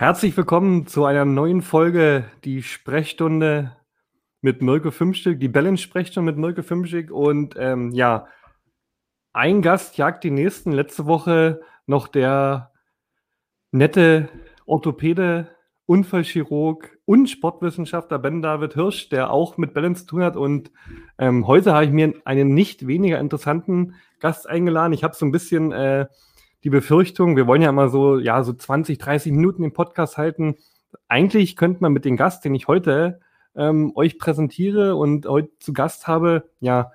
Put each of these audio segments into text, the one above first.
Herzlich willkommen zu einer neuen Folge, die Sprechstunde mit Mirko Fünfstück, die Balance-Sprechstunde mit Mirko Fünfstück. Und ähm, ja, ein Gast jagt die nächsten. Letzte Woche noch der nette Orthopäde, Unfallchirurg und Sportwissenschaftler Ben David Hirsch, der auch mit Balance zu tun hat. Und ähm, heute habe ich mir einen nicht weniger interessanten Gast eingeladen. Ich habe so ein bisschen äh, die Befürchtung, wir wollen ja immer so, ja, so 20, 30 Minuten den Podcast halten. Eigentlich könnte man mit dem Gast, den ich heute ähm, euch präsentiere und heute zu Gast habe, ja,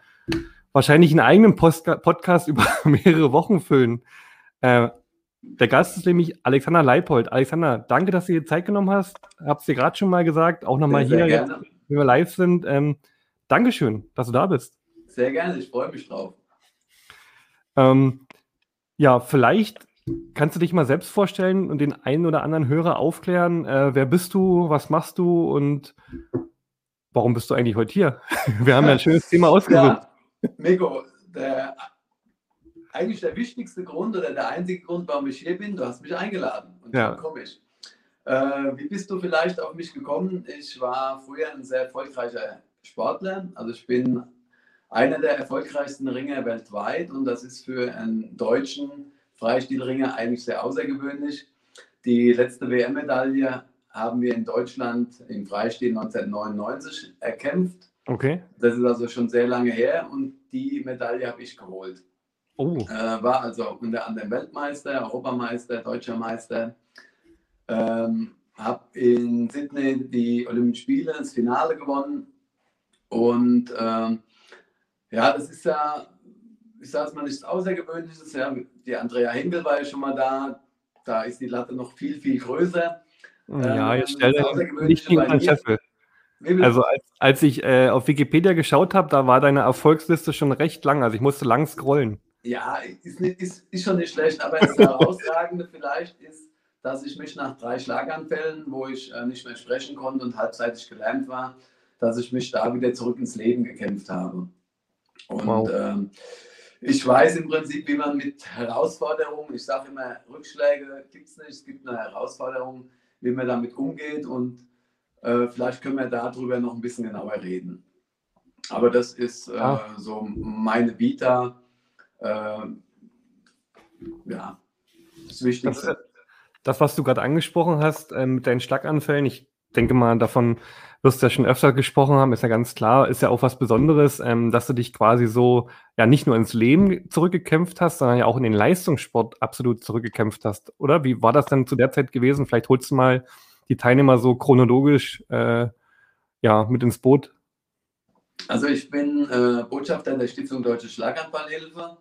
wahrscheinlich einen eigenen Post Podcast über mehrere Wochen füllen. Äh, der Gast ist nämlich Alexander Leipold. Alexander, danke, dass du dir Zeit genommen hast. Hab's dir gerade schon mal gesagt, auch nochmal hier, jetzt, wenn wir live sind. Ähm, Dankeschön, dass du da bist. Sehr gerne, ich freue mich drauf. Ähm, ja, vielleicht kannst du dich mal selbst vorstellen und den einen oder anderen Hörer aufklären. Äh, wer bist du, was machst du und warum bist du eigentlich heute hier? Wir haben ja ein schönes Thema ausgesucht. Ja, Mego, der, eigentlich der wichtigste Grund oder der einzige Grund, warum ich hier bin, du hast mich eingeladen und ja. dann komme ich. Äh, wie bist du vielleicht auf mich gekommen? Ich war früher ein sehr erfolgreicher Sportler. Also ich bin einer der erfolgreichsten Ringer weltweit und das ist für einen deutschen Freistilringer eigentlich sehr außergewöhnlich. Die letzte WM-Medaille haben wir in Deutschland im Freistil 1999 erkämpft. Okay. Das ist also schon sehr lange her und die Medaille habe ich geholt. Oh. Äh, war also unter anderem Weltmeister, Europameister, Deutscher Meister. Ähm, habe in Sydney die Olympischen Spiele, das Finale gewonnen und ähm, ja, das ist ja, ich sage es mal, nichts Außergewöhnliches. Ja. Die Andrea Henkel war ja schon mal da. Da ist die Latte noch viel, viel größer. Ja, ähm, jetzt stelle nicht gegen den Scheffel. Also als, als ich äh, auf Wikipedia geschaut habe, da war deine Erfolgsliste schon recht lang. Also ich musste lang scrollen. Ja, ist, nicht, ist, ist schon nicht schlecht, aber das Herausragende vielleicht ist, dass ich mich nach drei Schlaganfällen, wo ich äh, nicht mehr sprechen konnte und halbseitig gelähmt war, dass ich mich da wieder zurück ins Leben gekämpft habe. Und wow. ähm, ich weiß im Prinzip, wie man mit Herausforderungen, ich sage immer, Rückschläge gibt es nicht, es gibt nur Herausforderungen, wie man damit umgeht und äh, vielleicht können wir darüber noch ein bisschen genauer reden. Aber das ist äh, ah. so meine Vita. Äh, ja, das Wichtigste. Das, das was du gerade angesprochen hast äh, mit deinen Schlaganfällen, ich denke mal, davon wirst du ja schon öfter gesprochen haben, ist ja ganz klar, ist ja auch was Besonderes, ähm, dass du dich quasi so ja nicht nur ins Leben zurückgekämpft hast, sondern ja auch in den Leistungssport absolut zurückgekämpft hast, oder? Wie war das denn zu der Zeit gewesen? Vielleicht holst du mal die Teilnehmer so chronologisch äh, ja, mit ins Boot. Also ich bin äh, Botschafter der Stiftung Deutsche Schlaganfallhilfe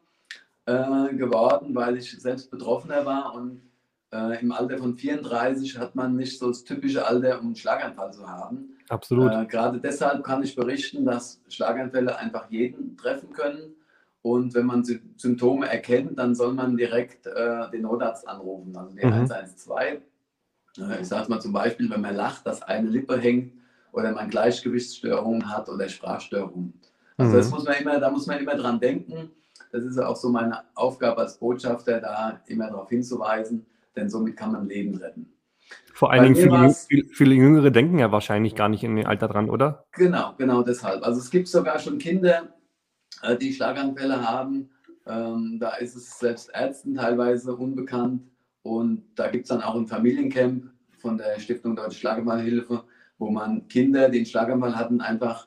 äh, geworden, weil ich selbst Betroffener war und äh, im Alter von 34 hat man nicht so das typische Alter, um einen Schlaganfall zu haben. Absolut. Äh, gerade deshalb kann ich berichten, dass Schlaganfälle einfach jeden treffen können. Und wenn man Symptome erkennt, dann soll man direkt äh, den Notarzt anrufen, also den mhm. 112. Äh, ich sage mal zum Beispiel, wenn man lacht, dass eine Lippe hängt oder man Gleichgewichtsstörungen hat oder Sprachstörungen. Also mhm. das muss man immer, da muss man immer dran denken. Das ist auch so meine Aufgabe als Botschafter, da immer darauf hinzuweisen, denn somit kann man Leben retten. Vor allen Dingen viele, viele, Jüngere denken ja wahrscheinlich gar nicht in dem Alter dran, oder? Genau, genau deshalb. Also es gibt sogar schon Kinder, äh, die Schlaganfälle haben. Ähm, da ist es selbst Ärzten teilweise unbekannt. Und da gibt es dann auch ein Familiencamp von der Stiftung Deutsche Schlaganfallhilfe, wo man Kinder, die einen Schlaganfall hatten, einfach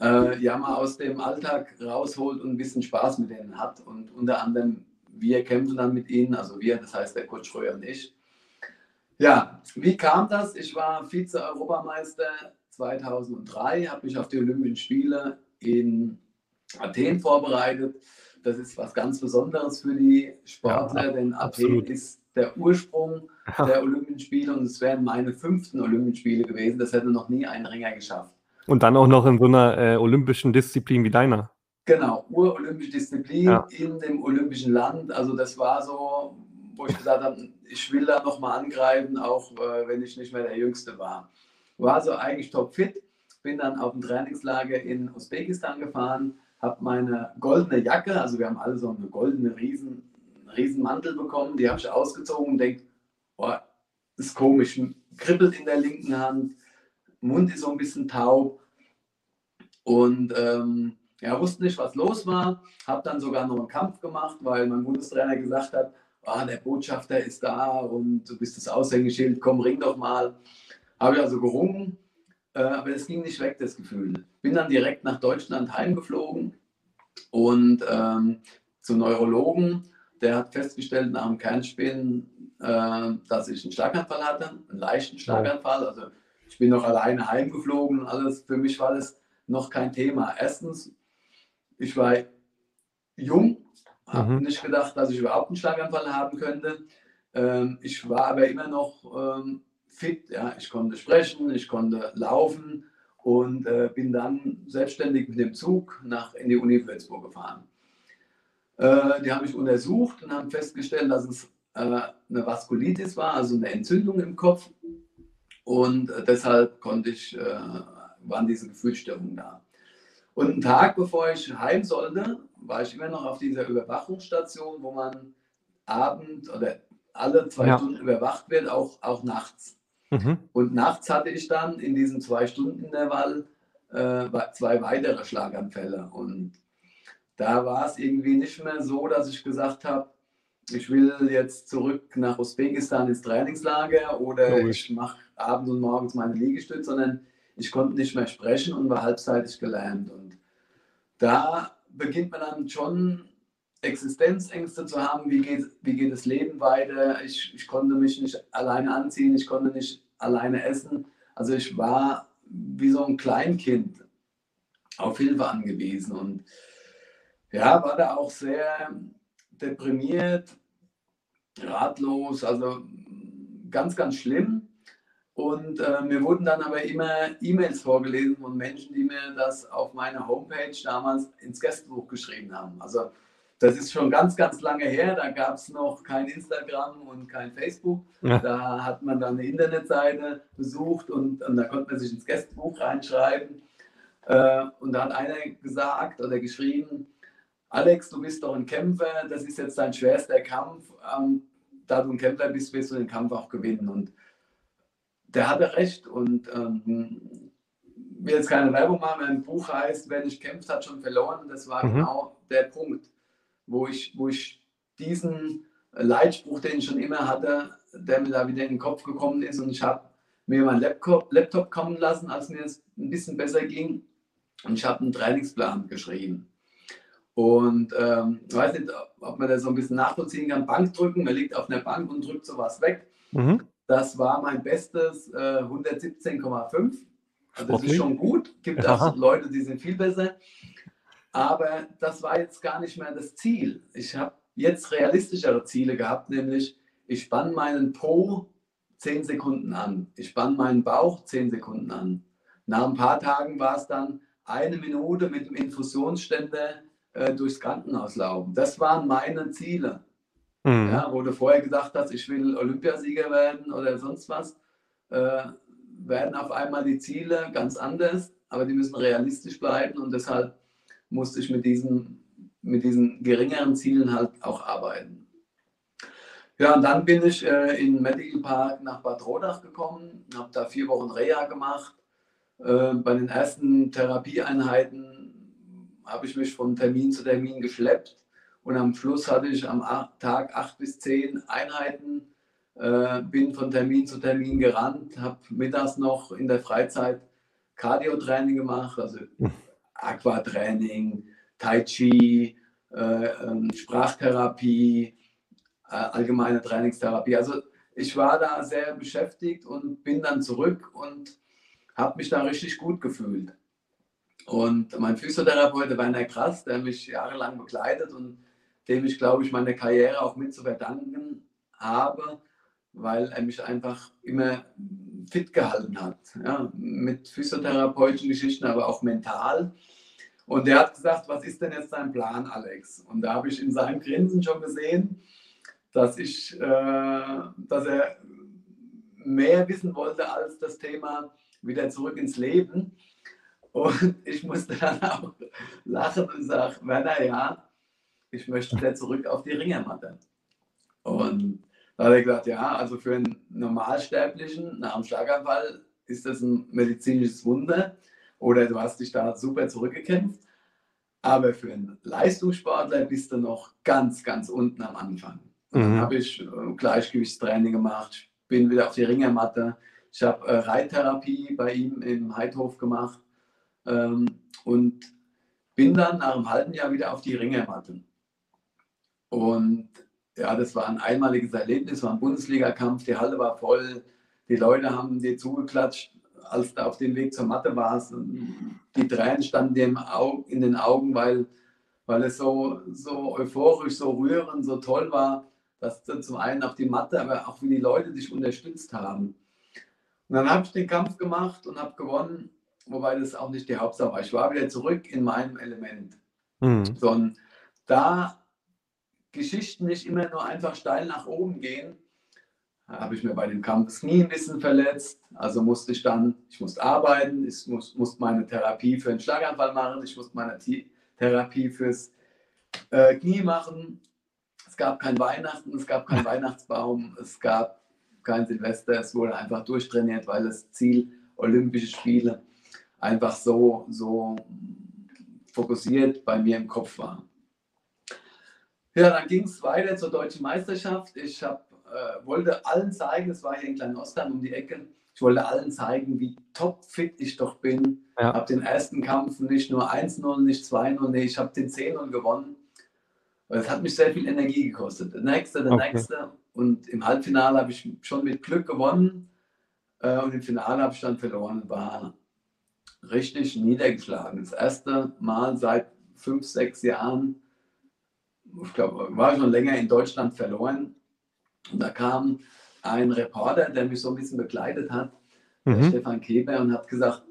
äh, ja mal aus dem Alltag rausholt und ein bisschen Spaß mit denen hat. Und unter anderem wir kämpfen dann mit ihnen, also wir, das heißt der Coach Schröer und ich. Ja, wie kam das? Ich war Vize-Europameister 2003, habe mich auf die Olympischen Spiele in Athen vorbereitet. Das ist was ganz Besonderes für die Sportler, ja, denn Athen ist der Ursprung der Olympischen Spiele und es wären meine fünften Olympischen Spiele gewesen. Das hätte noch nie ein Ringer geschafft. Und dann auch noch in so einer äh, olympischen Disziplin wie deiner. Genau, urolympische Disziplin ja. in dem olympischen Land. Also das war so, wo ich gesagt habe, ich will da nochmal angreifen, auch äh, wenn ich nicht mehr der Jüngste war. War so eigentlich topfit, bin dann auf ein Trainingslager in Usbekistan gefahren, habe meine goldene Jacke, also wir haben alle so eine goldene riesen, riesen Mantel bekommen, die habe ich ausgezogen und denke, boah, ist komisch, kribbelt in der linken Hand, Mund ist so ein bisschen taub und ähm, ja, wusste nicht, was los war. Habe dann sogar noch einen Kampf gemacht, weil mein Bundestrainer gesagt hat, ah, der Botschafter ist da und du bist das Aushängeschild, komm, ring doch mal. Habe ich also gerungen, äh, aber es ging nicht weg, das Gefühl. Bin dann direkt nach Deutschland heimgeflogen und ähm, zu Neurologen. Der hat festgestellt nach dem Kernspinnen, äh, dass ich einen Schlaganfall hatte, einen leichten Schlaganfall. Also ich bin noch alleine heimgeflogen und alles. Für mich war das noch kein Thema. Erstens, ich war jung, habe mhm. nicht gedacht, dass ich überhaupt einen Schlaganfall haben könnte. Ähm, ich war aber immer noch ähm, fit. Ja. Ich konnte sprechen, ich konnte laufen und äh, bin dann selbstständig mit dem Zug nach, in die Uni Würzburg gefahren. Äh, die haben mich untersucht und haben festgestellt, dass es äh, eine Vaskulitis war, also eine Entzündung im Kopf. Und äh, deshalb konnte ich, äh, waren diese Gefühlsstörungen da. Und einen Tag bevor ich heim sollte, war ich immer noch auf dieser Überwachungsstation, wo man abend oder alle zwei ja. Stunden überwacht wird, auch, auch nachts. Mhm. Und nachts hatte ich dann in diesem zwei Stunden Intervall äh, zwei weitere Schlaganfälle. Und da war es irgendwie nicht mehr so, dass ich gesagt habe, ich will jetzt zurück nach Usbekistan ins Trainingslager oder Logisch. ich mache abends und morgens meine Liegestütze, sondern ich konnte nicht mehr sprechen und war halbseitig gelähmt. Da beginnt man dann schon Existenzängste zu haben, wie geht, wie geht das Leben weiter. Ich, ich konnte mich nicht alleine anziehen, ich konnte nicht alleine essen. Also ich war wie so ein Kleinkind auf Hilfe angewiesen und ja, war da auch sehr deprimiert, ratlos, also ganz, ganz schlimm. Und äh, mir wurden dann aber immer E-Mails vorgelesen von Menschen, die mir das auf meiner Homepage damals ins Gästebuch geschrieben haben. Also das ist schon ganz, ganz lange her. Da gab es noch kein Instagram und kein Facebook. Ja. Da hat man dann eine Internetseite besucht und, und da konnte man sich ins Gästebuch reinschreiben. Äh, und da hat einer gesagt oder geschrieben, Alex, du bist doch ein Kämpfer, das ist jetzt dein schwerster Kampf. Ähm, da du ein Kämpfer bist, wirst du den Kampf auch gewinnen. Und der hatte recht. Und ähm, will jetzt keine Werbung machen, mein Buch heißt, wer nicht kämpft, hat schon verloren. Das war mhm. genau der Punkt wo ich, wo ich diesen Leitspruch, den ich schon immer hatte, der mir da wieder in den Kopf gekommen ist und ich habe mir meinen Laptop, Laptop kommen lassen, als mir es ein bisschen besser ging und ich habe einen Trainingsplan geschrieben. Und ähm, ich weiß nicht, ob man das so ein bisschen nachvollziehen kann. Bank drücken, man liegt auf einer Bank und drückt sowas weg. Mhm. Das war mein bestes äh, 117,5. Also das ist schon gut. Gibt ja. auch Leute, die sind viel besser. Aber das war jetzt gar nicht mehr das Ziel. Ich habe jetzt realistischere Ziele gehabt, nämlich ich spann meinen Po 10 Sekunden an. Ich spann meinen Bauch 10 Sekunden an. Nach ein paar Tagen war es dann eine Minute mit dem Infusionsständer äh, durchs Krankenhaus laufen. Das waren meine Ziele. Mhm. Ja, wo du vorher gedacht hast, ich will Olympiasieger werden oder sonst was, äh, werden auf einmal die Ziele ganz anders, aber die müssen realistisch bleiben und deshalb musste ich mit diesen, mit diesen geringeren Zielen halt auch arbeiten. Ja, und dann bin ich äh, in Medical Park nach Bad Rodach gekommen, habe da vier Wochen Reha gemacht. Äh, bei den ersten Therapieeinheiten habe ich mich von Termin zu Termin geschleppt und am Schluss hatte ich am Tag acht bis zehn Einheiten, äh, bin von Termin zu Termin gerannt, habe mittags noch in der Freizeit Cardio-Training gemacht, also. Aquatraining, Tai Chi, äh, ähm, Sprachtherapie, äh, allgemeine Trainingstherapie. Also ich war da sehr beschäftigt und bin dann zurück und habe mich da richtig gut gefühlt. Und mein Physiotherapeut Werner Krass, der mich jahrelang begleitet und dem ich, glaube ich, meine Karriere auch mit zu verdanken habe, weil er mich einfach immer fit gehalten hat. Ja, mit physiotherapeutischen Geschichten, aber auch mental. Und der hat gesagt, was ist denn jetzt dein Plan, Alex? Und da habe ich in seinem Grinsen schon gesehen, dass, ich, äh, dass er mehr wissen wollte als das Thema wieder zurück ins Leben. Und ich musste dann auch lachen und sagen, Werner, ja, ich möchte wieder zurück auf die Ringermatte. Und Da hat er gesagt, ja, also für einen Normalsterblichen nach einem Schlaganfall ist das ein medizinisches Wunder oder du hast dich da super zurückgekämpft. Aber für einen Leistungssportler bist du noch ganz, ganz unten am Anfang. Mhm. Dann habe ich äh, Gleichgewichtstraining gemacht, bin wieder auf die Ringermatte. Ich habe äh, Reittherapie bei ihm im Heidhof gemacht ähm, und bin dann nach einem halben Jahr wieder auf die Ringermatte. Und ja, das war ein einmaliges Erlebnis, war ein Bundesligakampf, die Halle war voll, die Leute haben dir zugeklatscht, als du auf dem Weg zur Matte warst. die Tränen standen dir in den Augen, weil, weil es so, so euphorisch, so rührend, so toll war, dass du zum einen auf die Matte, aber auch wie die Leute dich unterstützt haben. Und dann habe ich den Kampf gemacht und habe gewonnen, wobei das auch nicht die Hauptsache war. Ich war wieder zurück in meinem Element. Mhm. So, und da Geschichten nicht immer nur einfach steil nach oben gehen, habe ich mir bei dem Kampf das Knie ein bisschen verletzt. Also musste ich dann, ich musste arbeiten, ich muss, musste meine Therapie für einen Schlaganfall machen, ich musste meine Therapie fürs äh, Knie machen. Es gab kein Weihnachten, es gab keinen Weihnachtsbaum, es gab kein Silvester, es wurde einfach durchtrainiert, weil das Ziel Olympische Spiele einfach so, so fokussiert bei mir im Kopf war. Ja, dann ging es weiter zur deutschen Meisterschaft. Ich hab, äh, wollte allen zeigen, es war hier in Klein-Ostheim um die Ecke, ich wollte allen zeigen, wie topfit ich doch bin. Ja. Habe den ersten Kampf nicht nur 1-0, nicht 2-0, nee, ich habe den 10-0 gewonnen. Es hat mich sehr viel Energie gekostet. Der nächste, der okay. nächste. Und im Halbfinale habe ich schon mit Glück gewonnen. Äh, und im Finale habe ich dann verloren. War richtig niedergeschlagen. Das erste Mal seit fünf, sechs Jahren ich glaube, war schon länger in Deutschland verloren. Und da kam ein Reporter, der mich so ein bisschen begleitet hat, mhm. Stefan Keber, und hat gesagt,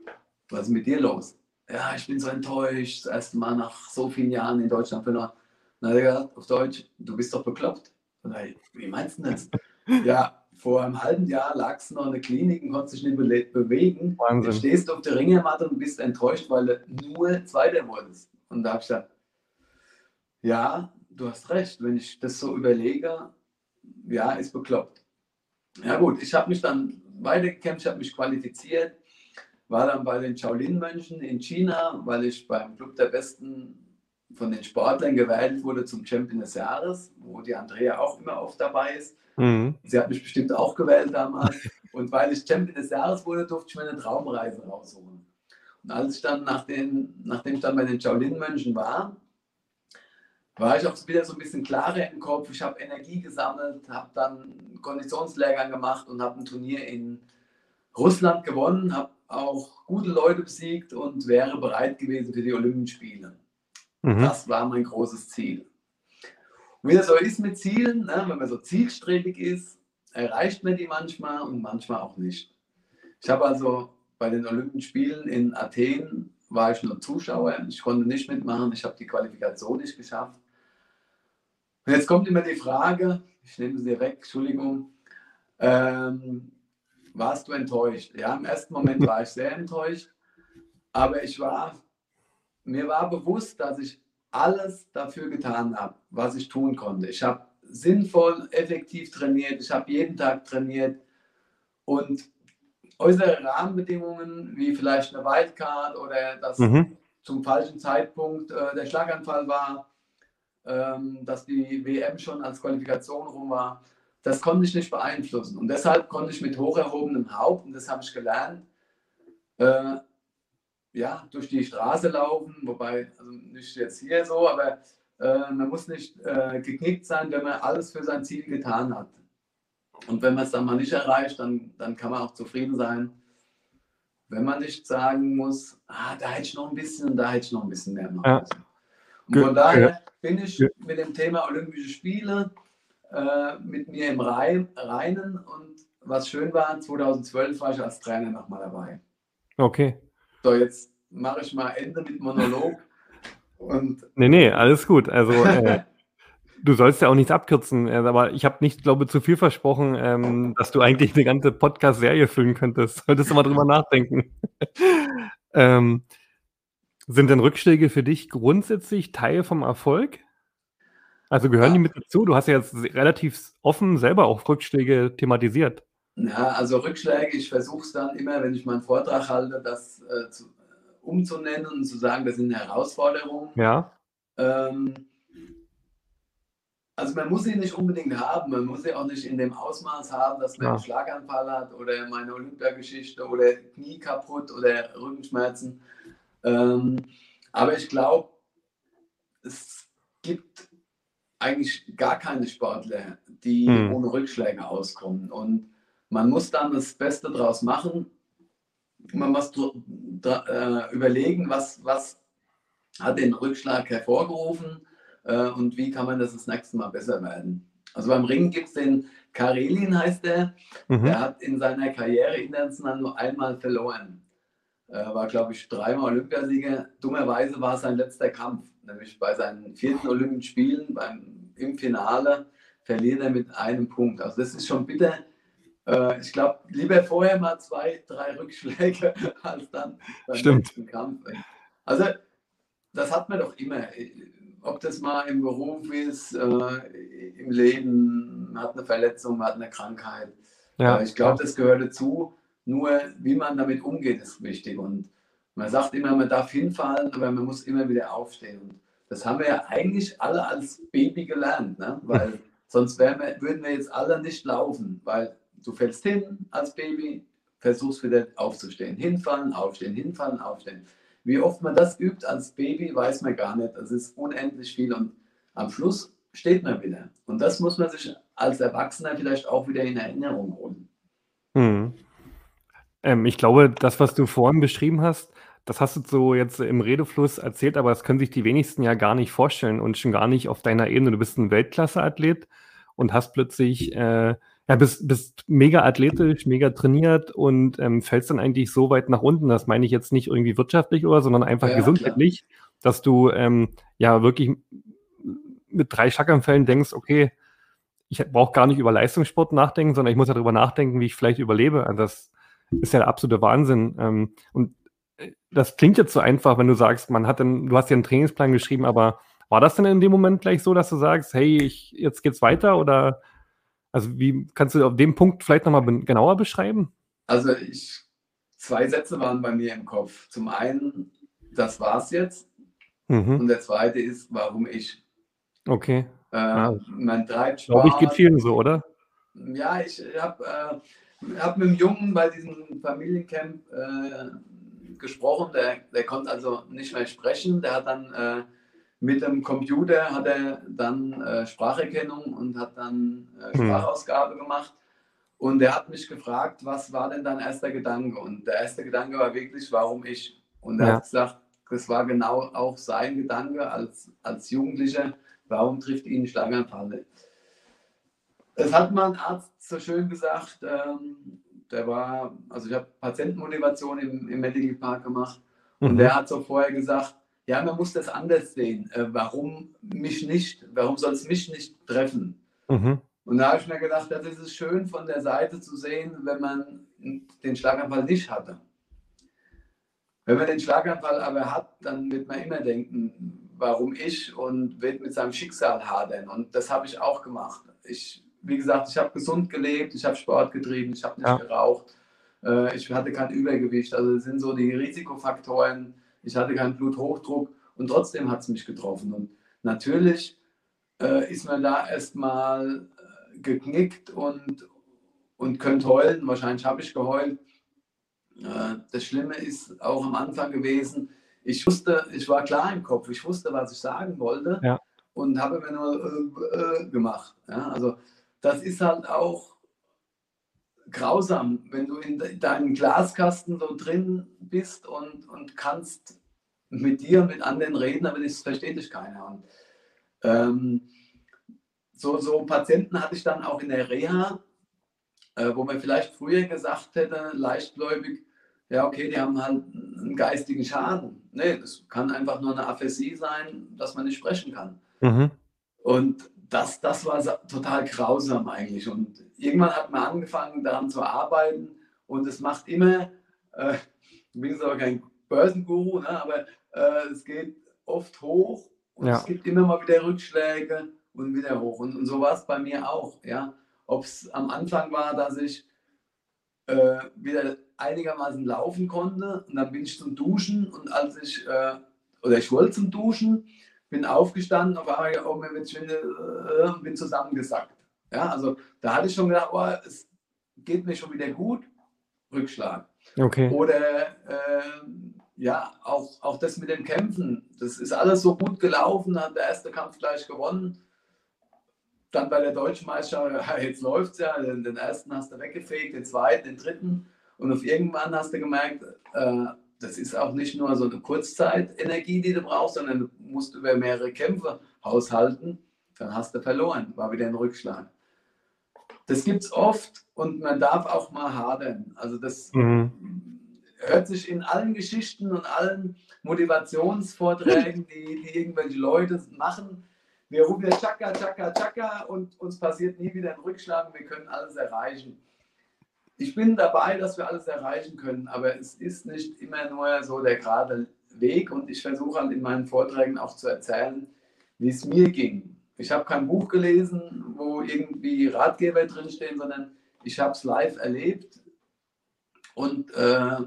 was ist mit dir los? Ja, ich bin so enttäuscht, das erste Mal nach so vielen Jahren in Deutschland verloren. Dann hat er gesagt, auf Deutsch, du bist doch bekloppt. Ich, wie meinst du das? ja, vor einem halben Jahr lagst du noch in der Klinik und konntest dich nicht be bewegen. Wahnsinn. Du stehst auf der Ringermatte und bist enttäuscht, weil du nur Zweiter wurdest. Und da habe ich gesagt, ja, du hast recht, wenn ich das so überlege, ja, ist bekloppt. Ja gut, ich habe mich dann weitergekämpft, ich habe mich qualifiziert, war dann bei den Shaolin-Mönchen in China, weil ich beim Club der Besten von den Sportlern gewählt wurde zum Champion des Jahres, wo die Andrea auch immer oft dabei ist. Mhm. Sie hat mich bestimmt auch gewählt damals. Und weil ich Champion des Jahres wurde, durfte ich mir eine Traumreise rausholen. Und als ich dann, nach den, nachdem ich dann bei den Shaolin-Mönchen war, war ich auch wieder so ein bisschen klarer im Kopf. Ich habe Energie gesammelt, habe dann Konditionslehrgang gemacht und habe ein Turnier in Russland gewonnen, habe auch gute Leute besiegt und wäre bereit gewesen für die Olympischen Spiele. Mhm. Das war mein großes Ziel. Und wie das so ist mit Zielen, ne, wenn man so zielstrebig ist, erreicht man die manchmal und manchmal auch nicht. Ich habe also bei den Olympischen Spielen in Athen war ich nur Zuschauer. Ich konnte nicht mitmachen. Ich habe die Qualifikation nicht geschafft. Und jetzt kommt immer die Frage, ich nehme sie weg, Entschuldigung, ähm, warst du enttäuscht? Ja, im ersten Moment war ich sehr enttäuscht, aber ich war, mir war bewusst, dass ich alles dafür getan habe, was ich tun konnte. Ich habe sinnvoll, effektiv trainiert, ich habe jeden Tag trainiert und äußere Rahmenbedingungen wie vielleicht eine Wildcard oder dass mhm. zum falschen Zeitpunkt äh, der Schlaganfall war, ähm, dass die WM schon als Qualifikation rum war. Das konnte ich nicht beeinflussen. Und deshalb konnte ich mit hoch erhobenem Haupt, und das habe ich gelernt, äh, ja, durch die Straße laufen, wobei, also nicht jetzt hier so, aber äh, man muss nicht äh, geknickt sein, wenn man alles für sein Ziel getan hat. Und wenn man es dann mal nicht erreicht, dann, dann kann man auch zufrieden sein, wenn man nicht sagen muss, ah, da hätte ich noch ein bisschen, da hätte ich noch ein bisschen mehr machen ja. Und von daher bin ich ja. mit dem Thema Olympische Spiele äh, mit mir im Reinen und was schön war, 2012 war ich als Trainer nochmal dabei. Okay. So, jetzt mache ich mal Ende mit Monolog. Und nee, nee, alles gut. Also äh, du sollst ja auch nichts abkürzen, äh, aber ich habe nicht, glaube zu viel versprochen, ähm, dass du eigentlich eine ganze Podcast-Serie füllen könntest. Solltest du mal drüber nachdenken. ähm, sind denn Rückschläge für dich grundsätzlich Teil vom Erfolg? Also gehören die mit dazu? Du hast ja jetzt relativ offen selber auch Rückschläge thematisiert. Ja, also Rückschläge, ich versuche es dann immer, wenn ich meinen Vortrag halte, das äh, zu, umzunennen und zu sagen, das sind Herausforderungen. Ja. Ähm, also man muss sie nicht unbedingt haben, man muss sie auch nicht in dem Ausmaß haben, dass man ja. einen Schlaganfall hat oder meine Olympiageschichte oder Knie kaputt oder Rückenschmerzen. Ähm, aber ich glaube, es gibt eigentlich gar keine Sportler, die hm. ohne Rückschläge auskommen. Und man muss dann das Beste draus machen. Man muss äh, überlegen, was, was hat den Rückschlag hervorgerufen äh, und wie kann man das das nächste Mal besser werden. Also beim Ringen gibt es den Karelin, heißt der. Mhm. Der hat in seiner Karriere international nur einmal verloren. Äh, war, glaube ich, dreimal Olympiasieger. Dummerweise war es sein letzter Kampf, nämlich bei seinen vierten Olympischen Spielen beim, im Finale verliert er mit einem Punkt. Also das ist schon bitter. Äh, ich glaube, lieber vorher mal zwei, drei Rückschläge als dann beim Stimmt. letzten Kampf. Also das hat man doch immer. Ob das mal im Beruf ist, äh, im Leben, man hat eine Verletzung, man hat eine Krankheit. Ja, ich glaube, das gehört dazu. Nur wie man damit umgeht, ist wichtig. Und man sagt immer, man darf hinfallen, aber man muss immer wieder aufstehen. Und das haben wir ja eigentlich alle als Baby gelernt, ne? weil sonst wir, würden wir jetzt alle nicht laufen, weil du fällst hin als Baby, versuchst wieder aufzustehen, hinfallen, aufstehen, hinfallen, aufstehen. Wie oft man das übt als Baby, weiß man gar nicht. Das ist unendlich viel und am Schluss steht man wieder. Und das muss man sich als Erwachsener vielleicht auch wieder in Erinnerung holen. Hm. Ähm, ich glaube, das, was du vorhin beschrieben hast, das hast du so jetzt im Redefluss erzählt, aber das können sich die wenigsten ja gar nicht vorstellen und schon gar nicht auf deiner Ebene. Du bist ein Weltklasse-Athlet und hast plötzlich, äh, ja, bist, bist mega athletisch, mega trainiert und ähm, fällst dann eigentlich so weit nach unten. Das meine ich jetzt nicht irgendwie wirtschaftlich oder, sondern einfach ja, gesundheitlich, klar. dass du ähm, ja wirklich mit drei Schlaganfällen denkst, okay, ich brauche gar nicht über Leistungssport nachdenken, sondern ich muss darüber nachdenken, wie ich vielleicht überlebe. Also das ist ja der absolute Wahnsinn. Ähm, und äh, das klingt jetzt so einfach, wenn du sagst, man hat dann, du hast ja einen Trainingsplan geschrieben, aber war das denn in dem Moment gleich so, dass du sagst, hey, ich, jetzt geht's weiter oder also wie kannst du auf dem Punkt vielleicht nochmal genauer beschreiben? Also ich, zwei Sätze waren bei mir im Kopf. Zum einen, das war's jetzt. Mhm. Und der zweite ist, warum ich. Okay. Äh, ah. Man treibt Spaß. Glaube ich, geht vielen so, oder? Ja, ich habe äh, habe mit dem Jungen bei diesem Familiencamp äh, gesprochen, der, der konnte also nicht mehr sprechen. Der hat dann äh, mit dem Computer hat er dann äh, Spracherkennung und hat dann äh, hm. Sprachausgabe gemacht. Und er hat mich gefragt, was war denn dein erster Gedanke? Und der erste Gedanke war wirklich, warum ich? Und er ja. hat gesagt, das war genau auch sein Gedanke als, als Jugendlicher, warum trifft ihn Schlaganfall? Das hat mein Arzt so schön gesagt. Ähm, der war, also ich habe Patientenmotivation im, im Medical Park gemacht und mhm. der hat so vorher gesagt, ja, man muss das anders sehen. Äh, warum mich nicht? Warum soll es mich nicht treffen? Mhm. Und da habe ich mir gedacht, das ist es schön von der Seite zu sehen, wenn man den Schlaganfall nicht hatte. Wenn man den Schlaganfall aber hat, dann wird man immer denken, warum ich und wird mit seinem Schicksal hadern. Und das habe ich auch gemacht. Ich wie gesagt, ich habe gesund gelebt, ich habe Sport getrieben, ich habe nicht ja. geraucht, äh, ich hatte kein Übergewicht. Also das sind so die Risikofaktoren. Ich hatte keinen Bluthochdruck und trotzdem hat es mich getroffen. Und natürlich äh, ist man da erstmal äh, geknickt und, und könnte heulen. Wahrscheinlich habe ich geheult. Äh, das Schlimme ist auch am Anfang gewesen, ich wusste, ich war klar im Kopf, ich wusste, was ich sagen wollte ja. und habe mir nur äh, äh, gemacht. Ja? Also das ist halt auch grausam, wenn du in deinem Glaskasten so drin bist und, und kannst mit dir, mit anderen reden, aber das versteht dich keiner. Und, ähm, so, so Patienten hatte ich dann auch in der Reha, äh, wo man vielleicht früher gesagt hätte, leichtgläubig, ja, okay, die haben halt einen geistigen Schaden. Nee, das kann einfach nur eine Aphasie sein, dass man nicht sprechen kann. Mhm. Und das, das war total grausam eigentlich. Und irgendwann hat man angefangen, daran zu arbeiten. Und es macht immer, äh, ich bin zwar kein Börsenguru, ne, aber äh, es geht oft hoch und ja. es gibt immer mal wieder Rückschläge. und wieder hoch. Und, und so war es bei mir auch. Ja? Ob es am Anfang war, dass ich äh, wieder einigermaßen laufen konnte und dann bin ich zum Duschen und als ich, äh, oder ich wollte zum Duschen, bin aufgestanden, auf einmal, oh, mir wird schwindel, äh, bin zusammengesackt. Ja, also da hatte ich schon gedacht, oh, es geht mir schon wieder gut, Rückschlag. Okay. Oder äh, ja, auch, auch das mit dem Kämpfen, das ist alles so gut gelaufen, hat der erste Kampf gleich gewonnen. Dann bei der deutschen Meisterschaft, jetzt läuft es ja, den, den, ersten hast du weggefegt, den zweiten, den dritten. Und auf irgendwann hast du gemerkt, äh, das ist auch nicht nur so eine Kurzzeitenergie, die du brauchst, sondern du musst über mehrere Kämpfe haushalten. Dann hast du verloren, war wieder ein Rückschlag. Das gibt es oft und man darf auch mal hadern. Also das mhm. hört sich in allen Geschichten und allen Motivationsvorträgen, die, die irgendwelche Leute machen, wir rufen ja Chaka, Chaka, Chaka und uns passiert nie wieder ein Rückschlag und wir können alles erreichen. Ich bin dabei, dass wir alles erreichen können, aber es ist nicht immer nur so der gerade Weg und ich versuche halt in meinen Vorträgen auch zu erzählen, wie es mir ging. Ich habe kein Buch gelesen, wo irgendwie Ratgeber drinstehen, sondern ich habe es live erlebt und äh,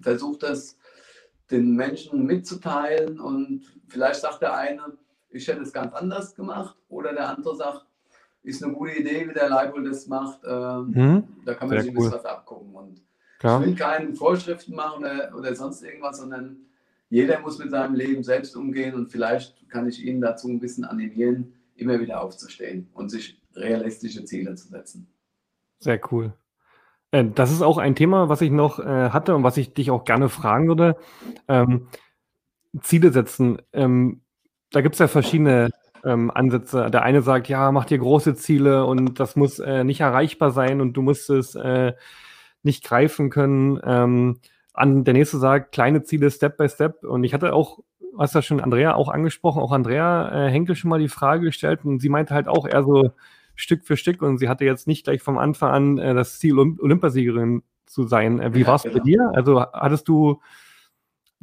versuche das den Menschen mitzuteilen und vielleicht sagt der eine, ich hätte es ganz anders gemacht. Oder der andere sagt, ist eine gute Idee, wie der Leibold das macht. Ähm, hm, da kann man sich cool. was abgucken. Und Klar. ich will keine Vorschriften machen oder, oder sonst irgendwas, sondern jeder muss mit seinem Leben selbst umgehen und vielleicht kann ich ihn dazu ein bisschen animieren, immer wieder aufzustehen und sich realistische Ziele zu setzen. Sehr cool. Äh, das ist auch ein Thema, was ich noch äh, hatte und was ich dich auch gerne fragen würde. Ähm, Ziele setzen. Ähm, da gibt es ja verschiedene ähm, Ansätze. Der eine sagt, ja, mach dir große Ziele und das muss äh, nicht erreichbar sein und du musst es äh, nicht greifen können. Ähm, an, der nächste sagt, kleine Ziele Step by Step. Und ich hatte auch, hast ja schon Andrea auch angesprochen, auch Andrea äh, Henkel schon mal die Frage gestellt und sie meinte halt auch eher so Stück für Stück und sie hatte jetzt nicht gleich vom Anfang an äh, das Ziel, Olympiasiegerin zu sein. Äh, wie war es genau. bei dir? Also hattest du,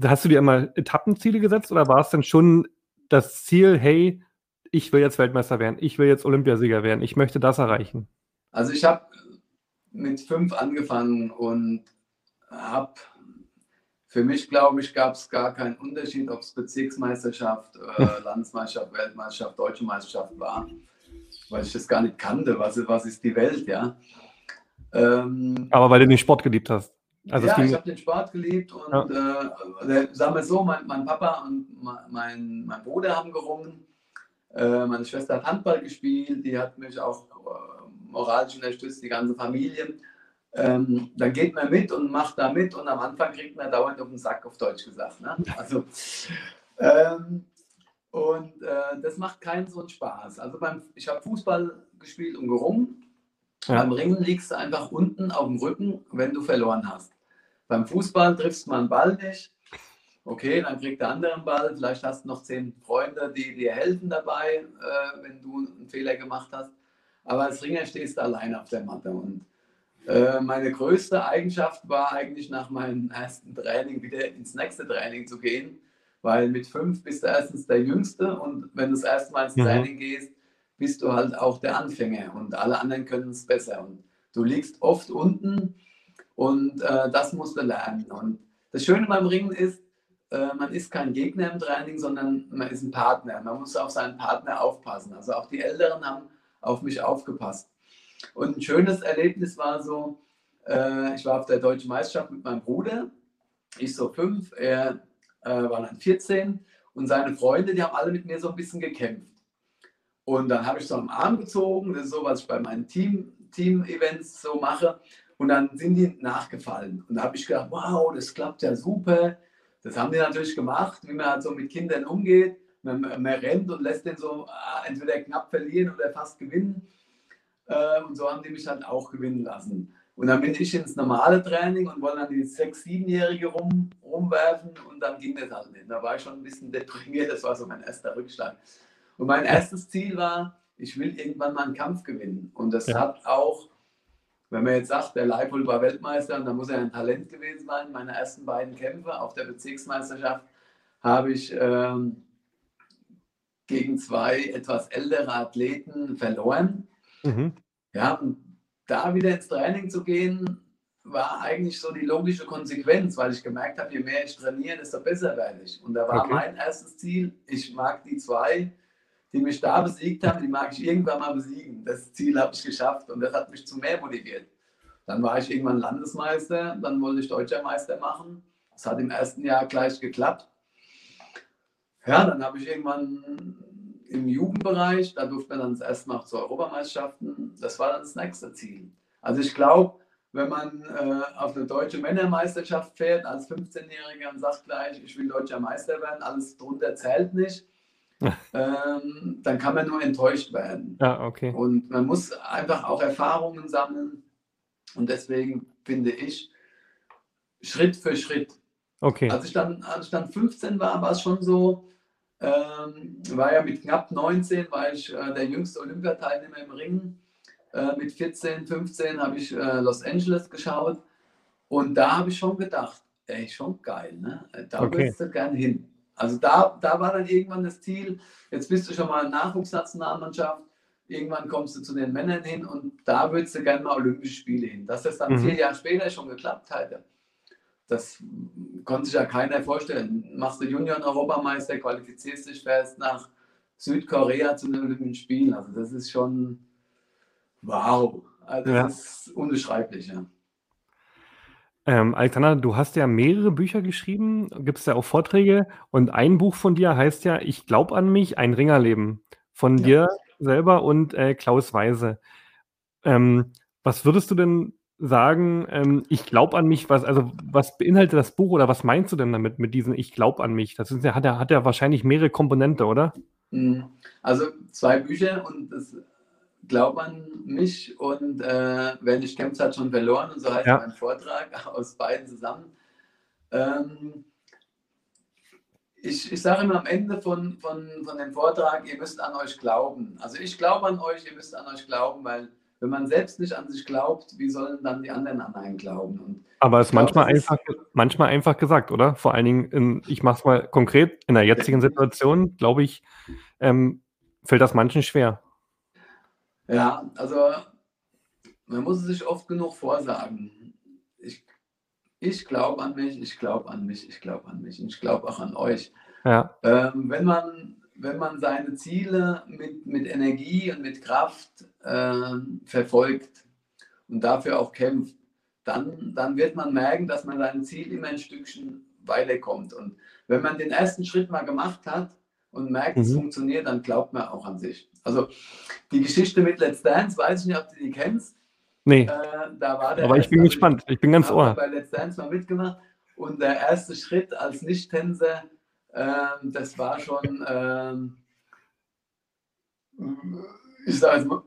hast du dir immer Etappenziele gesetzt oder war es denn schon das Ziel, hey, ich will jetzt Weltmeister werden, ich will jetzt Olympiasieger werden, ich möchte das erreichen? Also ich habe mit fünf angefangen und habe, für mich glaube ich, gab es gar keinen Unterschied, ob es Bezirksmeisterschaft, äh, Landesmeisterschaft, Weltmeisterschaft, Deutsche Meisterschaft war, weil ich das gar nicht kannte, was, was ist die Welt, ja. Ähm, Aber weil du den Sport geliebt hast. Also ja, ich habe den Sport geliebt und ja. äh, sagen wir so, mein, mein, Papa und mein, mein Bruder haben gerungen. Äh, meine Schwester hat Handball gespielt, die hat mich auch äh, moralisch unterstützt, die ganze Familie. Ähm, dann geht man mit und macht da mit und am Anfang kriegt man dauernd auf den Sack, auf Deutsch gesagt. Ne? Also, ähm, und äh, das macht keinen so einen Spaß. Also beim, ich habe Fußball gespielt und gerungen. Ja. Beim Ringen liegst du einfach unten auf dem Rücken, wenn du verloren hast. Beim Fußball triffst mal einen Ball nicht. Okay, dann kriegt der andere einen Ball. Vielleicht hast du noch zehn Freunde, die dir helfen dabei, äh, wenn du einen Fehler gemacht hast. Aber als Ringer stehst du allein auf der Matte. Und äh, meine größte Eigenschaft war eigentlich nach meinem ersten Training wieder ins nächste Training zu gehen. Weil mit fünf bist du erstens der Jüngste und wenn du das erste Mal ins mhm. Training gehst, bist du halt auch der Anfänger und alle anderen können es besser. Und du liegst oft unten und äh, das musst du lernen. Und das Schöne beim Ringen ist, äh, man ist kein Gegner im Training, sondern man ist ein Partner. Man muss auf seinen Partner aufpassen. Also auch die Älteren haben auf mich aufgepasst. Und ein schönes Erlebnis war so, äh, ich war auf der deutschen Meisterschaft mit meinem Bruder. Ich so fünf, er äh, war dann 14 und seine Freunde, die haben alle mit mir so ein bisschen gekämpft. Und dann habe ich so am Arm gezogen, das ist so, was ich bei meinen Team, Team-Events so mache. Und dann sind die nachgefallen. Und da habe ich gedacht, wow, das klappt ja super. Das haben die natürlich gemacht, wie man halt so mit Kindern umgeht. Man, man rennt und lässt den so ah, entweder knapp verlieren oder fast gewinnen. Äh, und so haben die mich dann auch gewinnen lassen. Und dann bin ich ins normale Training und wollte dann die 6-, 7-Jährige rum, rumwerfen und dann ging das halt nicht. Da war ich schon ein bisschen deprimiert, das war so mein erster Rückschlag. Und mein erstes Ziel war, ich will irgendwann mal einen Kampf gewinnen. Und das ja. hat auch wenn man jetzt sagt, der Leipold war Weltmeister und da muss er ein Talent gewesen sein, meine ersten beiden Kämpfe auf der Bezirksmeisterschaft habe ich ähm, gegen zwei etwas ältere Athleten verloren. Mhm. Ja, und da wieder ins Training zu gehen, war eigentlich so die logische Konsequenz, weil ich gemerkt habe, je mehr ich trainiere, desto besser werde ich. Und da war okay. mein erstes Ziel, ich mag die zwei, die mich da besiegt haben, die mag ich irgendwann mal besiegen. Das Ziel habe ich geschafft und das hat mich zu mehr motiviert. Dann war ich irgendwann Landesmeister, dann wollte ich Deutscher Meister machen. Das hat im ersten Jahr gleich geklappt. Ja, dann habe ich irgendwann im Jugendbereich, da durfte man dann das erste Mal zur Europameisterschaften. Das war dann das nächste Ziel. Also ich glaube, wenn man äh, auf eine deutsche Männermeisterschaft fährt als 15-Jähriger und sagt gleich, ich will deutscher Meister werden, alles drunter zählt nicht, ähm, dann kann man nur enttäuscht werden. Ja, okay. Und man muss einfach auch Erfahrungen sammeln. Und deswegen finde ich, Schritt für Schritt. Okay. Als ich dann, als ich dann 15 war, war es schon so, ähm, war ja mit knapp 19, war ich äh, der jüngste Olympiateilnehmer im Ringen. Äh, mit 14, 15 habe ich äh, Los Angeles geschaut und da habe ich schon gedacht, ey, schon geil, ne? Da okay. willst du gern hin. Also da, da war dann irgendwann das Ziel, jetzt bist du schon mal Nachwuchsnationalmannschaft, irgendwann kommst du zu den Männern hin und da würdest du gerne mal Olympische Spiele hin. Dass das dann mhm. vier Jahre später schon geklappt hätte, das konnte sich ja keiner vorstellen. Machst du Junioren-Europameister, qualifizierst dich, fährst nach Südkorea zu den Olympischen Spielen. Also das ist schon, Wow, also ja. das ist unbeschreiblich, ja. Ähm, Alexander, du hast ja mehrere Bücher geschrieben, gibt es ja auch Vorträge und ein Buch von dir heißt ja Ich glaube an mich, ein Ringerleben von ja. dir selber und äh, Klaus Weise. Ähm, was würdest du denn sagen, ähm, ich glaube an mich, was, also was beinhaltet das Buch oder was meinst du denn damit, mit diesem Ich glaube an mich? Das ist ja, hat ja, hat ja wahrscheinlich mehrere Komponente, oder? Mhm. Also zwei Bücher und das glaub an mich und äh, wer nicht kämpft, hat schon verloren und so heißt ja. mein Vortrag aus beiden zusammen. Ähm, ich, ich sage immer am Ende von, von, von dem Vortrag, ihr müsst an euch glauben. Also ich glaube an euch, ihr müsst an euch glauben, weil wenn man selbst nicht an sich glaubt, wie sollen dann die anderen an einen glauben? Und Aber es ist manchmal, einfach, manchmal einfach gesagt, oder? Vor allen Dingen, in, ich mache es mal konkret, in der jetzigen Situation, glaube ich, ähm, fällt das manchen schwer. Ja, also man muss es sich oft genug vorsagen. Ich, ich glaube an mich, ich glaube an mich, ich glaube an mich und ich glaube auch an euch. Ja. Ähm, wenn, man, wenn man seine Ziele mit, mit Energie und mit Kraft äh, verfolgt und dafür auch kämpft, dann, dann wird man merken, dass man sein Ziel immer ein Stückchen weiterkommt. Und wenn man den ersten Schritt mal gemacht hat und merkt, mhm. es funktioniert, dann glaubt man auch an sich. Also die Geschichte mit Let's Dance, weiß ich nicht, ob du die kennst. Nee. Äh, Aber ich bin gespannt. Ich bin ganz ohr. bei Let's Dance mal mitgemacht. Und der erste Schritt als Nicht-Tänzer, äh, das war schon, äh, ich sage jetzt mal,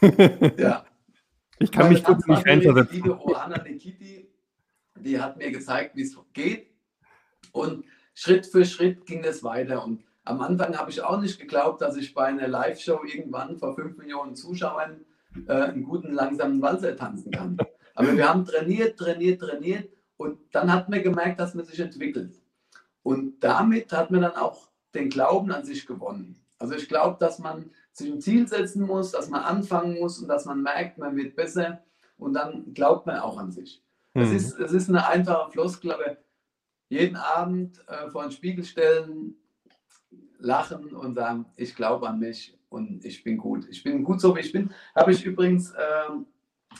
ja. Ich kann mich kurz nicht reinversetzen. Die liebe Ohana Nikiti, die hat mir gezeigt, wie es geht. Und Schritt für Schritt ging es weiter. Und am Anfang habe ich auch nicht geglaubt, dass ich bei einer Live-Show irgendwann vor fünf Millionen Zuschauern äh, einen guten, langsamen Walzer tanzen kann. Aber wir haben trainiert, trainiert, trainiert und dann hat man gemerkt, dass man sich entwickelt. Und damit hat man dann auch den Glauben an sich gewonnen. Also ich glaube, dass man sich ein Ziel setzen muss, dass man anfangen muss und dass man merkt, man wird besser und dann glaubt man auch an sich. Mhm. Es, ist, es ist eine einfache Floskel, aber jeden Abend äh, vor den Spiegel stellen, lachen und sagen, ich glaube an mich und ich bin gut. Ich bin gut so, wie ich bin. Habe ich übrigens ähm,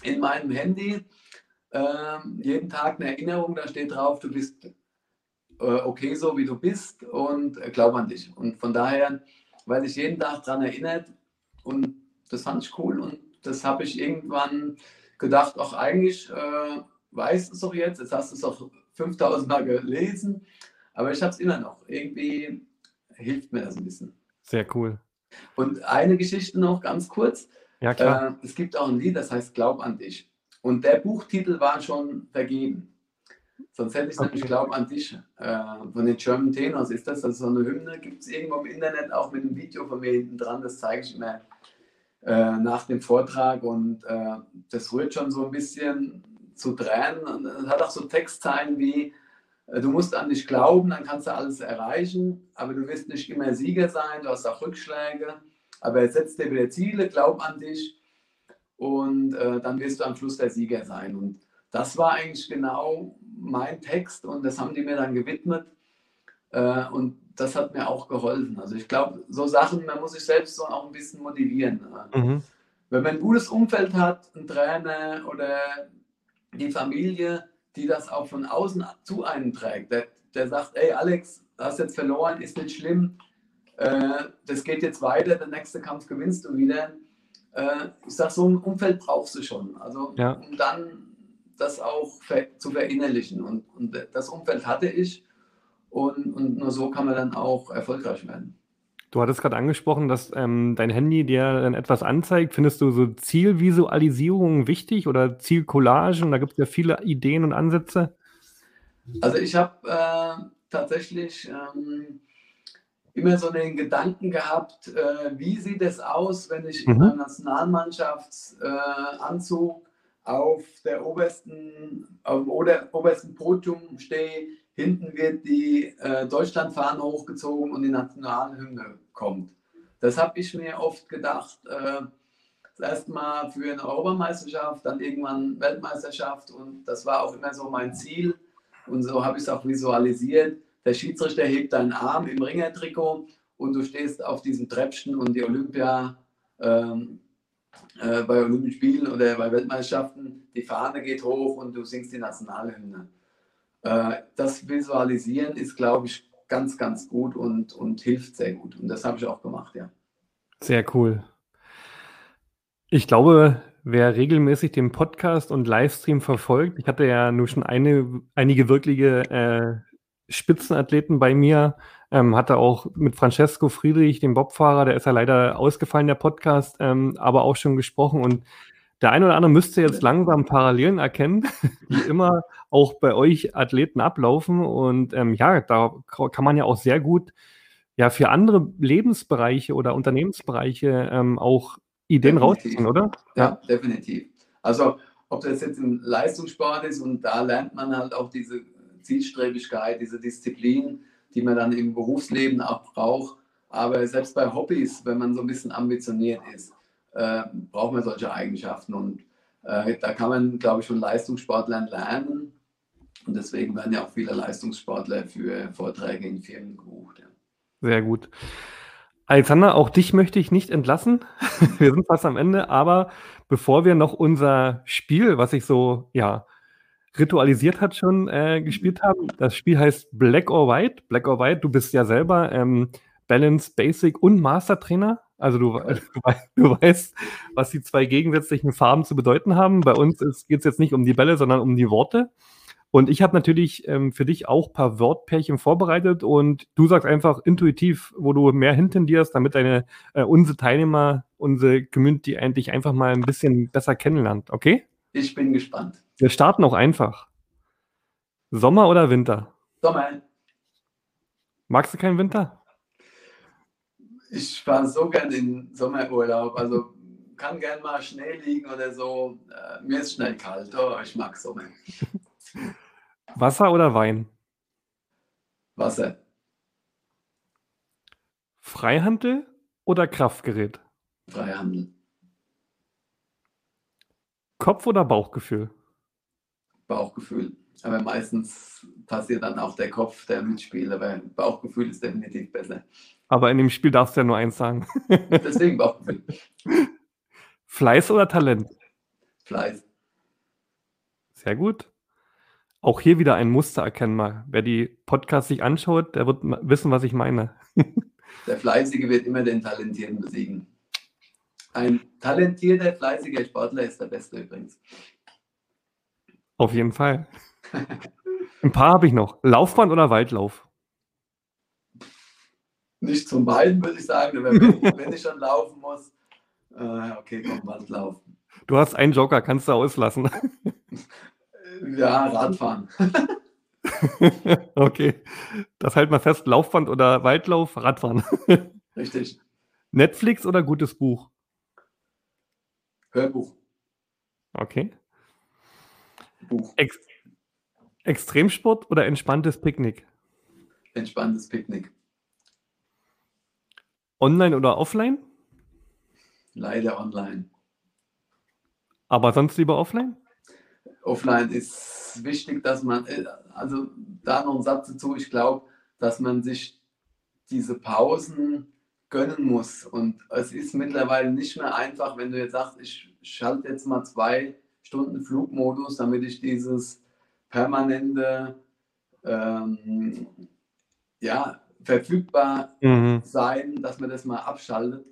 in meinem Handy ähm, jeden Tag eine Erinnerung, da steht drauf, du bist äh, okay so, wie du bist und äh, glaub an dich. Und von daher, weil ich jeden Tag daran erinnert und das fand ich cool und das habe ich irgendwann gedacht, auch eigentlich äh, weißt du es doch jetzt, jetzt hast du es doch 5000 Mal gelesen, aber ich habe es immer noch. Irgendwie hilft mir das ein bisschen. Sehr cool. Und eine Geschichte noch ganz kurz. Ja, klar. Äh, es gibt auch ein Lied, das heißt Glaub an dich. Und der Buchtitel war schon vergeben. Sonst hätte ich okay. nämlich Glaub an dich. Äh, von den German Tenors ist das. Also so eine Hymne gibt es irgendwo im Internet, auch mit einem Video von mir hinten dran. Das zeige ich mir äh, nach dem Vortrag. Und äh, das rührt schon so ein bisschen zu Tränen. Und es hat auch so Textzeilen wie Äh, du musst an dich glauben, dann kannst du alles erreichen, aber du wirst nicht immer Sieger sein, du hast auch Rückschläge. Aber setz dir wieder Ziele, glaub an dich und äh, dann wirst du am Schluss der Sieger sein. Und das war eigentlich genau mein Text und das haben die mir dann gewidmet. Äh, und das hat mir auch geholfen. Also ich glaube, so Sachen, man muss sich selbst so auch ein bisschen motivieren. Mhm. Wenn man ein gutes Umfeld hat, ein Trainer oder die Familie, die das auch von außen zu einem trägt, der, der sagt, ey Alex, du hast jetzt verloren, ist nicht schlimm, äh, das geht jetzt weiter, der nächste Kampf gewinnst du wieder. Äh, ich sage, so ein Umfeld brauchst du schon. Also ja. um dann das auch zu verinnerlichen. Und, und das Umfeld hatte ich und, und nur so kann man dann auch erfolgreich werden. Du hattest gerade angesprochen, dass ähm, dein Handy dir dann etwas anzeigt. Findest du so Zielvisualisierungen wichtig oder Zielcollagen? Da gibt es ja viele Ideen und Ansätze. Also ich habe äh, tatsächlich ähm, immer so den Gedanken gehabt, äh, wie sieht es aus, wenn ich mhm. in meinem Nationalmannschaftsanzug äh, auf der obersten, auf dem obersten Podium stehe, hinten wird die äh, Deutschlandfahne hochgezogen und die Nationalhymne kommt. Das habe ich mir oft gedacht. Äh, das erste Mal für eine Europameisterschaft, dann irgendwann Weltmeisterschaft und das war auch immer so mein Ziel und so habe ich es auch visualisiert. Der Schiedsrichter hebt deinen Arm im Ringertrikot und du stehst auf diesem Treppchen und die Olympia ähm, äh, bei Olympischen Spielen oder bei Weltmeisterschaften, die Fahne geht hoch und du singst die Nationalhymne. Äh, das Visualisieren ist, glaube ich, ganz, ganz gut und, und hilft sehr gut. Und das habe ich auch gemacht, ja. Sehr cool. Ich glaube, wer regelmäßig den Podcast und Livestream verfolgt, ich hatte ja nur schon eine, einige wirkliche äh, Spitzenathleten bei mir. Ähm, hatte auch mit Francesco Friedrich, dem Bobfahrer, der ist ja leider ausgefallen, der Podcast, ähm, aber auch schon gesprochen. Und der eine oder andere müsste jetzt langsam Parallelen erkennen, die immer auch bei euch Athleten ablaufen. Und ähm, ja, da kann man ja auch sehr gut ja für andere Lebensbereiche oder Unternehmensbereiche ähm, auch Ideen definitiv. rausziehen, oder? Ja. ja, definitiv. Also ob das jetzt im Leistungssport ist und da lernt man halt auch diese Zielstrebigkeit, diese Disziplin, die man dann im Berufsleben auch braucht. Aber selbst bei Hobbys, wenn man so ein bisschen ambitioniert ist, äh, braucht man solche Eigenschaften. Und äh, da kann man, glaube ich, von Leistungssportlern lernen. Und deswegen werden ja auch viele Leistungssportler für Vorträge in Firmen gebucht. Ja. Sehr gut. Alexander, auch dich möchte ich nicht entlassen. wir sind fast am Ende, aber bevor wir noch unser Spiel, was ich so, ja, ritualisiert hat, schon äh, gespielt haben. Das Spiel heißt Black or White. Black or White, du bist ja selber ähm, Balance, Basic und Master Trainer. Also du, du, weißt, was die zwei gegensätzlichen Farben zu bedeuten haben. Bei uns geht es jetzt nicht um die Bälle, sondern um die Worte. Und ich habe natürlich ähm, für dich auch ein paar Wortpärchen vorbereitet und du sagst einfach intuitiv, wo du mehr hintendierst, damit deine äh, unsere Teilnehmer, unsere Community eigentlich einfach mal ein bisschen besser kennenlernt, okay? Ich bin gespannt. Wir starten auch einfach. Sommer oder Winter? Sommer. Magst du keinen Winter? Ich fahre so gern in Sommerurlaub. Also kann gern mal Schnee liegen oder so. Äh, mir ist schnell kalt. Oh, ich mag Sommer. Wasser oder Wein? Wasser. Freihandel oder Kraftgerät? Freihandel. Kopf oder Bauchgefühl? Bauchgefühl. Aber meistens passiert dann auch der Kopf, der mitspielt. Aber Bauchgefühl ist definitiv besser. Aber in dem Spiel darfst du ja nur eins sagen. Deswegen Bauchgefühl. Fleiß oder Talent? Fleiß. Sehr gut. Auch hier wieder ein Muster erkennen mal. Wer die Podcasts sich anschaut, der wird wissen, was ich meine. Der Fleißige wird immer den Talentierten besiegen. Ein talentierter, fleißiger Sportler ist der Beste übrigens. Auf jeden Fall. Ein paar habe ich noch. Laufband oder Waldlauf? Nicht zum beiden, würde ich sagen. Wenn, wenn ich schon laufen muss, äh, okay, komm, Waldlauf. Du hast einen Joker, kannst du auslassen. Ja, Radfahren. okay. Das halt mal fest: Laufband oder Waldlauf, Radfahren. Richtig. Netflix oder gutes Buch? Hörbuch. Okay. Buch. Ex Extremsport oder entspanntes Picknick? Entspanntes Picknick. Online oder offline? Leider online. Aber sonst lieber offline? Offline ist wichtig, dass man, äh, also da noch ein Satz dazu, ich glaube, dass man sich diese Pausen gönnen muss. Und es ist mittlerweile nicht mehr einfach, wenn du jetzt sagst, ich schalte jetzt mal zwei Stunden Flugmodus, damit ich dieses permanente ähm, ja, verfügbar mhm. sein, dass man das mal abschaltet.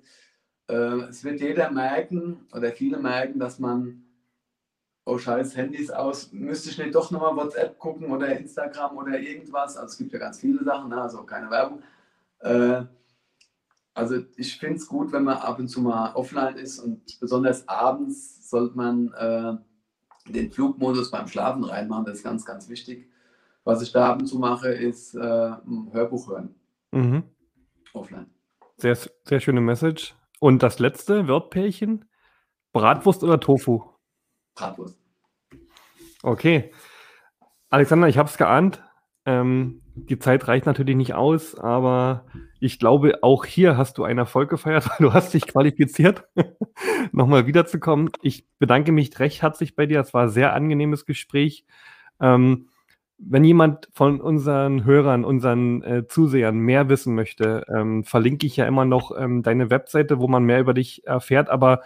Äh, es wird jeder merken oder viele merken, dass man, oh scheiß, Handys aus, müsste ich nicht doch nochmal WhatsApp gucken oder Instagram oder irgendwas. Also es gibt ja ganz viele Sachen, ne? also keine Werbung. Äh, also ich finde es gut, wenn man ab und zu mal offline ist und besonders abends sollte man äh, den Flugmodus beim Schlafen reinmachen. Das ist ganz, ganz wichtig. Was ich da ab und zu mache, ist äh, ein Hörbuch hören. Mhm. Offline. Sehr, sehr schöne Message. Und das letzte Wörtpärchen? Bratwurst oder Tofu? Bratwurst. Okay. Alexander, ich habe es geahnt. Ähm, die Zeit reicht natürlich nicht aus, aber ich glaube, auch hier hast du einen Erfolg gefeiert, weil du hast dich qualifiziert, nochmal wiederzukommen. Ich bedanke mich recht herzlich bei dir. Es war ein sehr angenehmes Gespräch. Ähm, wenn jemand von unseren Hörern, unseren äh, Zusehern mehr wissen möchte, ähm, verlinke ich ja immer noch ähm, deine Webseite, wo man mehr über dich erfährt. Aber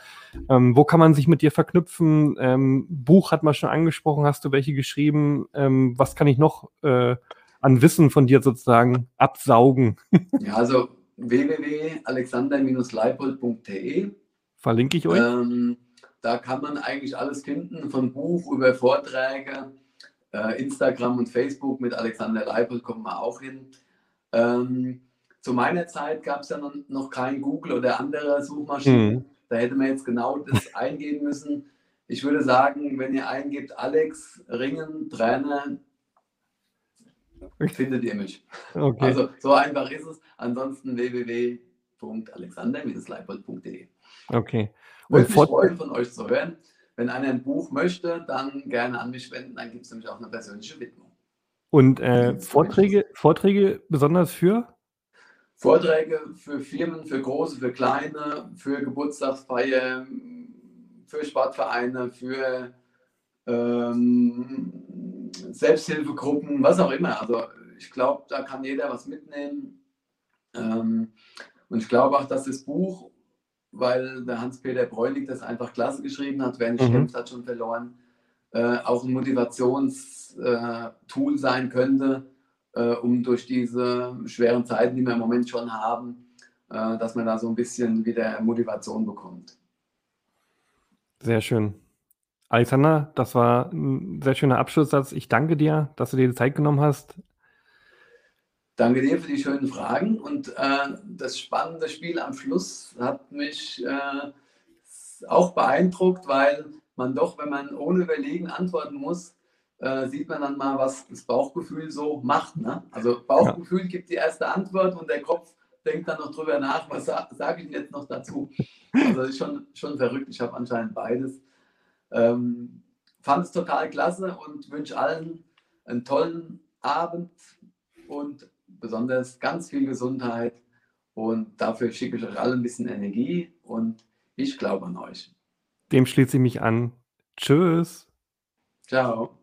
ähm, wo kann man sich mit dir verknüpfen? Ähm, Buch hat man schon angesprochen. Hast du welche geschrieben? Ähm, was kann ich noch äh, an Wissen von dir sozusagen absaugen? ja, also www.alexander-leipold.de verlinke ich euch. Ähm, da kann man eigentlich alles finden, von Buch über Vorträge äh, Instagram und Facebook mit Alexander Leipold kommen wir auch hin. Ähm, zu meiner Zeit gab es ja noch, noch, kein Google oder andere Suchmaschinen. Mhm. Da hätte man jetzt genau das eingeben müssen. Ich würde sagen, wenn ihr eingebt Alex Ringen, Trainer, findet ihr mich. Okay. Also so einfach ist es. Ansonsten www.alexander-leipold.de. Okay. Und Würde mich freuen, von euch zu hören. Wenn einer ein Buch möchte, dann gerne an mich wenden, dann gibt es nämlich auch eine persönliche Widmung. Und äh, Vorträge, Vorträge besonders für? Vorträge für Firmen, für große, für kleine, für Geburtstagsfeiern, für Sportvereine, für ähm, Selbsthilfegruppen, was auch immer. Also ich glaube, da kann jeder was mitnehmen. Ähm, und ich glaube auch, dass das Buch weil der Hans-Peter Bräunig das einfach klasse geschrieben hat. Wer nicht mhm. kämpft, hat schon verloren. Äh, auch ein Motivationstool äh, sein könnte, äh, um durch diese schweren Zeiten, die wir im Moment schon haben, äh, dass man da so ein bisschen wieder Motivation bekommt. Sehr schön. Alexander, das war ein sehr schöner Abschlusssatz. Ich danke dir, dass du dir die Zeit genommen hast. Danke dir für die schönen Fragen und äh, das spannende Spiel am Schluss hat mich äh, auch beeindruckt, weil man doch, wenn man ohne Überlegen antworten muss, äh, sieht man dann mal, was das Bauchgefühl so macht. Ne? Also Bauchgefühl ja. gibt die erste Antwort und der Kopf denkt dann noch drüber nach, was sa sage ich jetzt noch dazu. Also das ist schon, schon verrückt. Ich habe anscheinend beides. Ähm, fand es total klasse und wünsche allen einen tollen Abend und besonders ganz viel Gesundheit und dafür schicke ich euch alle ein bisschen Energie und ich glaube an euch. Dem schließe ich mich an. Tschüss. Ciao.